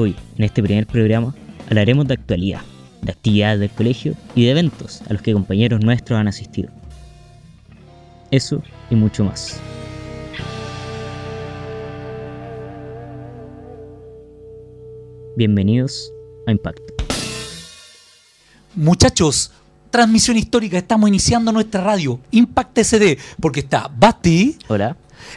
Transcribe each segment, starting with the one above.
Hoy, en este primer programa, hablaremos de actualidad, de actividades del colegio y de eventos a los que compañeros nuestros han asistido. Eso y mucho más. Bienvenidos a Impacto. Muchachos, transmisión histórica, estamos iniciando nuestra radio, Impact SD, porque está Basti, Hola.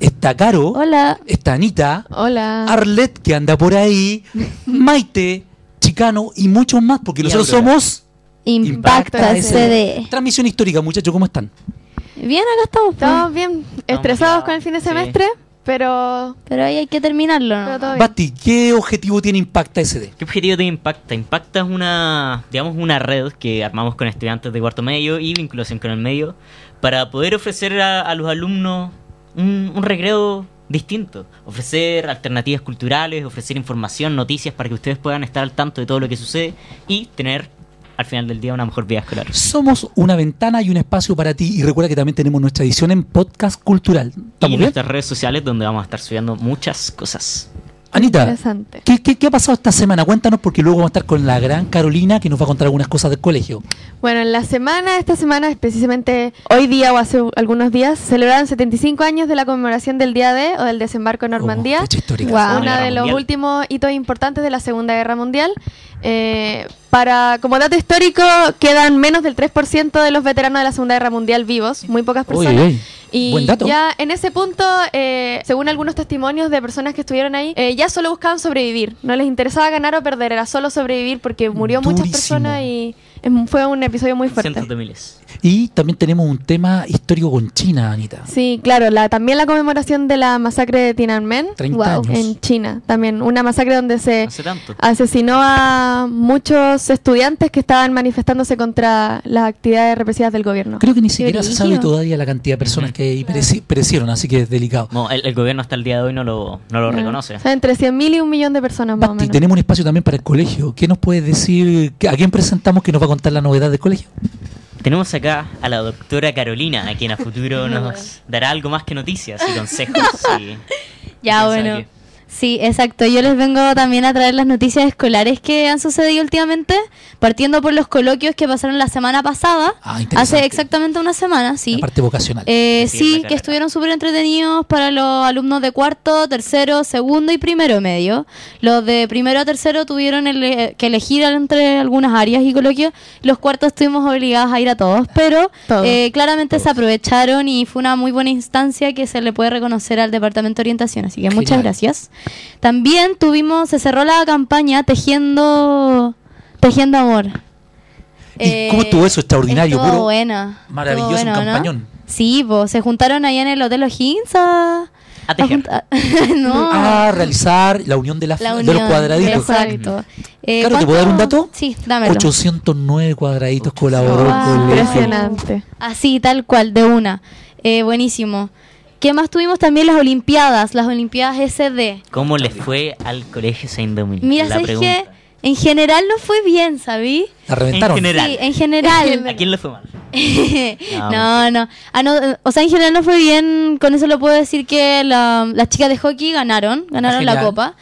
Está Caro, Hola. está Anita, Hola. Arlet, que anda por ahí, Maite, Chicano y muchos más, porque Y nosotros Aurora. somos Impacta SD. Transmisión histórica, muchachos, ¿cómo están? Bien, acá estamos. pues. Estamos bien estresados con el fin de sí. semestre, pero, Pero ahí hay que terminarlo, ¿no? Basti, ¿qué objetivo tiene Impacta SD? ¿Qué objetivo tiene Impacta? Impacta es una, digamos, una red que armamos con estudiantes de cuarto medio y vinculación con el medio para poder ofrecer a, a los alumnos un, un recreo distinto, ofrecer alternativas culturales, ofrecer información, noticias para que ustedes puedan estar al tanto de todo lo que sucede y tener al final del día una mejor vida escolar. Somos una ventana y un espacio para ti y recuerda que también tenemos nuestra edición en podcast cultural. Y ¿Estamos bien? nuestras redes sociales donde vamos a estar subiendo muchas cosas. Anita, Interesante. ¿qué, qué, qué ha pasado esta semana? Cuéntanos porque luego vamos a estar con la gran Carolina que nos va a contar algunas cosas del colegio. Bueno, en la semana, esta semana, precisamente hoy día o hace algunos días, celebraron 75 años de la conmemoración del Día D o del desembarco en Normandía. Oh. Guau. Segunda Una Guerra de los Mundial. últimos hitos importantes de la Segunda Guerra Mundial. Eh, para, como dato histórico, quedan menos del 3% de los veteranos de la Segunda Guerra Mundial vivos, muy pocas personas. uy, Y Buen dato. ya en ese punto, eh, según algunos testimonios de personas que estuvieron ahí, eh, ya solo buscaban sobrevivir. No les interesaba ganar o perder, era solo sobrevivir porque murió muchas personas y fue un episodio muy fuerte. Cientos de miles. Y también tenemos un tema histórico con China, Anita. Sí, claro, la, también la conmemoración de la masacre de Tiananmen 30 Wow. años. en China. También una masacre donde se Hace tanto. asesinó a muchos estudiantes que estaban manifestándose contra las actividades represivas del gobierno. Creo que ni siquiera se sabe todavía la cantidad de personas que perecieron, así que es delicado. No, el, el gobierno hasta el día de hoy no lo, no lo reconoce. O sea, entre 100.000 y un millón de personas más o menos. tenemos un espacio también para el colegio. ¿Qué nos puedes decir? ¿A quién presentamos que nos va a contar la novedad del colegio? Tenemos acá a la doctora Carolina, a quien a futuro nos dará algo más que noticias y consejos. y- Ya, bueno. Sí, exacto. Yo les vengo también a traer las noticias escolares que han sucedido últimamente, partiendo por los coloquios que pasaron la semana pasada, Ah, interesante. hace exactamente una semana, sí. La parte vocacional. Eh, Sí, que carrera. estuvieron súper entretenidos para los alumnos de cuarto, tercero, segundo y primero medio. Los de primero a tercero tuvieron ele- que elegir entre algunas áreas y coloquios. Los cuartos estuvimos obligados a ir a todos, pero Todos. eh, claramente se aprovecharon y fue una muy buena instancia que se le puede reconocer al Departamento de Orientación. Así que muchas Genial. gracias. También tuvimos, se cerró la campaña tejiendo, tejiendo amor. ¿Y cómo estuvo eso? Extraordinario, estuvo puro- buena. maravilloso, estuvo un bueno, ¿no? campañón. Sí, pues se juntaron ahí en el Hotel O'Higgins a... A tejer. junta- no, A realizar la unión de, las- la de unión. los cuadraditos. Exacto. Eh, Claro, ¿te puedo dar un dato? Sí, dámelo. 809 cuadraditos colaboró Wow. Impresionante. Así, tal cual, de una. Eh, buenísimo. ¿Qué más tuvimos también? Las Olimpiadas, las Olimpiadas SD. ¿Cómo le fue al colegio Saint Dominic? Mira, La ¿sabes pregunta. qué? En general no fue bien, ¿sabí? La reventaron. En general. Sí, en general. ¿A quién le fue mal? no, no. Ah, no, O sea, en general no fue bien. Con eso lo puedo decir que la- las chicas de hockey ganaron. Ganaron la genial. copa.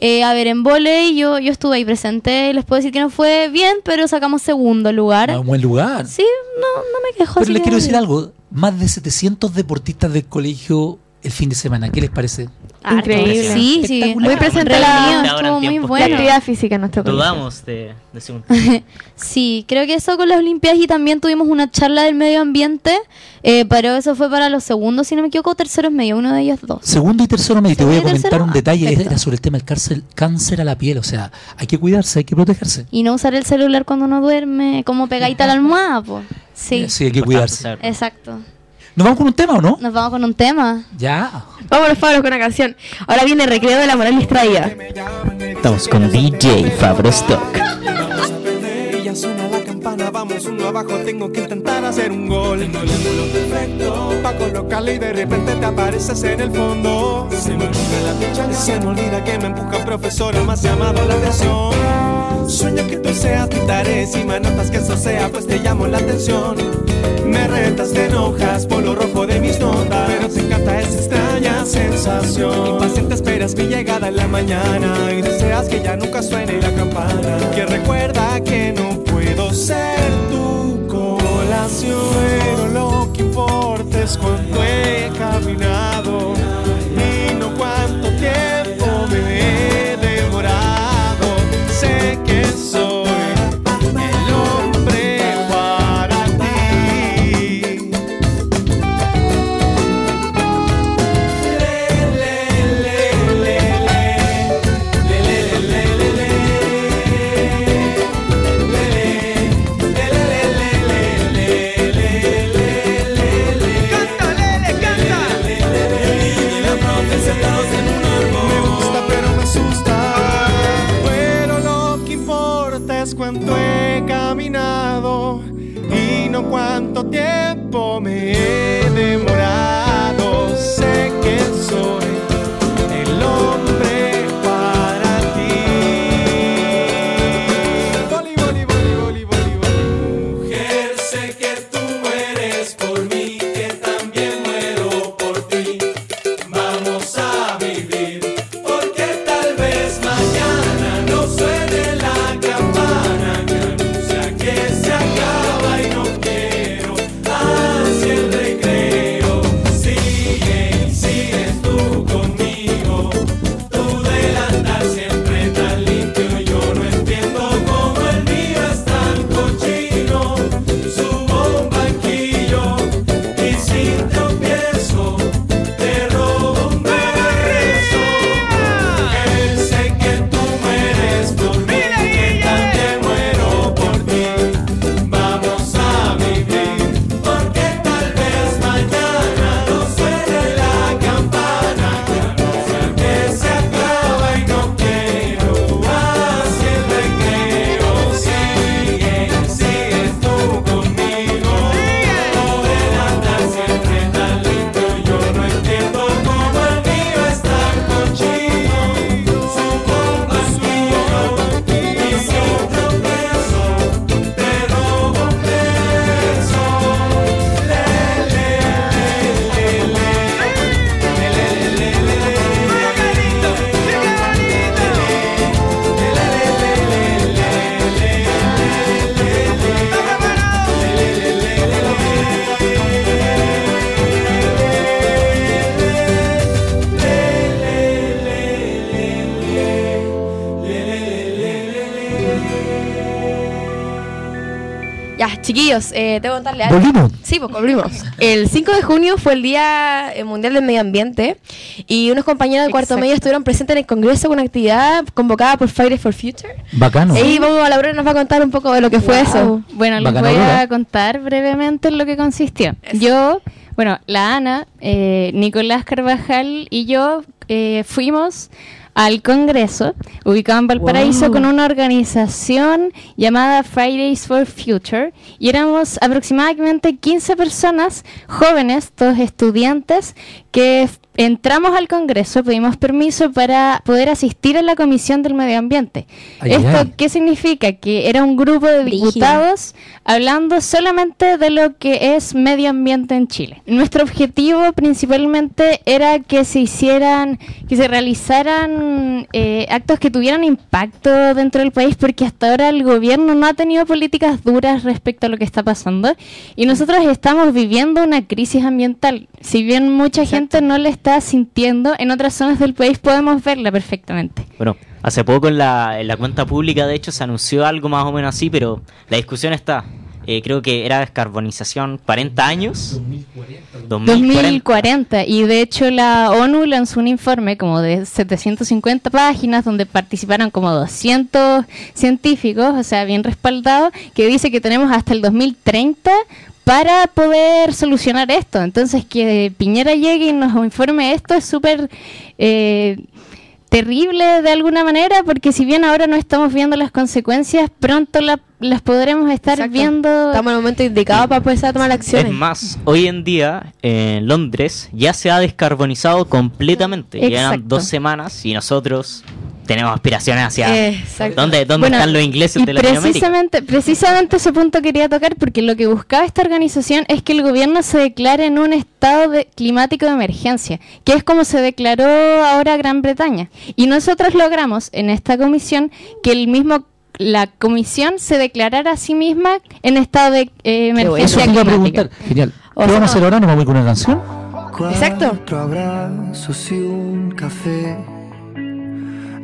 Eh, a ver, en volei yo, yo estuve ahí presente. Les puedo decir que no fue bien, pero sacamos segundo lugar. A un buen lugar. Sí, no, no me quejo. Pero les quiero decir algo. Más de 700 deportistas del colegio el fin de semana. ¿Qué les parece? Increíble. Sí, sí. Muy presente la, estuvo muy tiempos la actividad física en nuestro colegio. Dudamos de, de segundo. Sí, creo que eso con las Olimpiadas y también tuvimos una charla del medio ambiente, eh, pero eso fue para los segundos, si no me equivoco, terceros medio, uno de ellos dos. Segundo y tercero medio. Te voy a comentar tercero, un detalle. perfecto. Era sobre el tema del cáncer, cáncer a la piel. O sea, hay que cuidarse, hay que protegerse. Y no usar el celular cuando uno duerme, como pegadita a la almohada, pues. Sí, Sí, hay que cuidarse. exacto. ¿Nos vamos con un tema o no? Nos vamos con un tema. Ya. Vámonos, Pablo, con una canción. Ahora viene el recreo de la moral distraída. Estamos con DJ Fabro Stock. Suena la campana, vamos uno abajo, tengo que intentar hacer un gol. Tengo el ángulo perfecto pa' colocarle y de repente te apareces en el fondo. Se me olvida la fecha, se me olvida que me empuja profesora, más llamado la atención. Sueño que tú seas mi tarea, si me notas que eso sea, pues te llamo la atención. Me retas, te enojas por lo rojo de mis notas, pero te encanta esa extraña sensación. Impaciente esperas mi llegada en la mañana y deseas que ya nunca suene la campana. Que recuerda que no puedo ser chiquillos, eh, tengo que contarle algo. ¿Volvimos? Sí, pues volvimos. El 5 de junio fue el Día eh, Mundial del Medio Ambiente y unos compañeros de cuarto Exacto. medio estuvieron presentes en el Congreso con una actividad convocada por Fridays for Future. Bacano. Y vamos a Laura nos va a contar un poco de lo que fue eso. Bueno, les voy a contar brevemente en lo que consistió. Yo, bueno, la Ana, eh, Nicolás Carvajal y yo eh, fuimos al Congreso, ubicado en Valparaíso, Wow. con una organización llamada Fridays for Future. Y éramos aproximadamente 15 personas, jóvenes, todos estudiantes, que entramos al Congreso, pedimos permiso para poder asistir a la Comisión del Medio Ambiente. Ay, ¿Esto ay. qué significa? Que era un grupo de diputados hablando solamente de lo que es medio ambiente en Chile. Nuestro objetivo principalmente era que se hicieran, que se realizaran eh, actos que tuvieran impacto dentro del país, porque hasta ahora el gobierno no ha tenido políticas duras respecto a lo que está pasando y nosotros estamos viviendo una crisis ambiental. Si bien mucha gente no la está sintiendo, en otras zonas del país podemos verla perfectamente. Bueno, hace poco en la, en la cuenta pública, de hecho, se anunció algo más o menos así, pero la discusión está. Eh, creo que era descarbonización 40 años. 2040. 2040 y de hecho la ONU lanzó un informe como de 750 páginas donde participaron como 200 científicos, o sea, bien respaldado, que dice que tenemos hasta el 2030 para poder solucionar esto. Entonces que Piñera llegue y nos informe esto es súper eh, terrible de alguna manera porque si bien ahora no estamos viendo las consecuencias, pronto la- las podremos estar Exacto. viendo. Estamos en el momento indicado para poder tomar acciones. Es más, hoy en día en Londres ya se ha descarbonizado completamente. Llevan Exacto. dos semanas y nosotros tenemos aspiraciones hacia... Exacto. ¿Dónde, dónde Bueno, están los ingleses y de Latinoamérica? precisamente, precisamente ese punto quería tocar porque lo que buscaba esta organización es que el gobierno se declare en un estado de- climático de emergencia, que es como se declaró ahora Gran Bretaña. Y nosotros logramos en esta comisión que el mismo la comisión se declarara a sí misma en estado de eh, Eso emergencia te iba a climática. preguntar. Genial. O ¿Qué sea, vamos a hacer ahora? ¿Nos vamos a ir con una canción? Exacto. Cuatro abrazos y un café.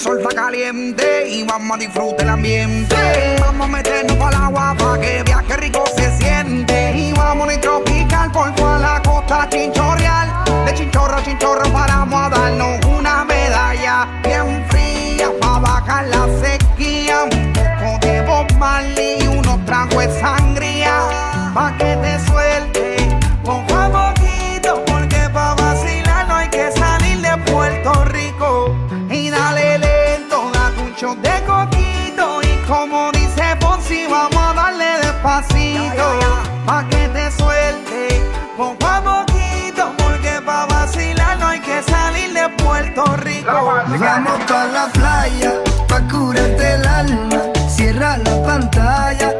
Sol está caliente y vamos a disfrutar el ambiente. Vamos a meternos para el agua para que viaje coquito. Y como dice Ponzi, vamos a darle despacito. Pa' que te suelte, poco a poquito. Porque pa' vacilar no hay que salir de Puerto Rico. Vamos pa' la playa, pa' curarte el alma. Cierra la pantalla,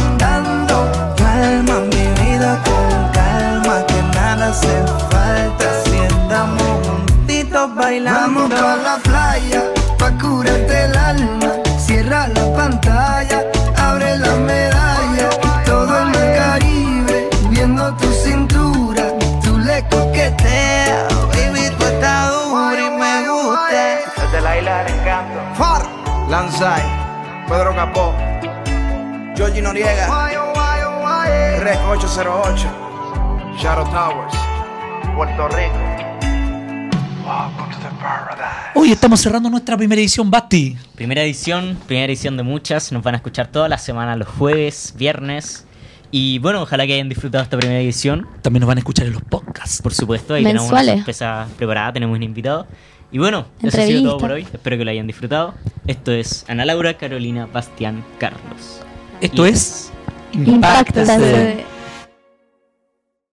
Pedro Capó, Georgie Noriega, Rec 808, Shadow Towers, Puerto Rico. Welcome to the paradise. Hoy estamos cerrando nuestra primera edición, Basti. Primera edición, primera edición de muchas. Nos van a escuchar toda la semana, los jueves, viernes. Y bueno, ojalá que hayan disfrutado esta primera edición. También nos van a escuchar en los podcasts. Por supuesto, ahí tenemos una Mensuales. sorpresa preparada, tenemos un invitado. Y bueno, eso ha sido todo por hoy. Espero que lo hayan disfrutado. Esto es Ana Laura, Carolina, Bastián, Carlos. Esto Y- es Impacta Impacta CD.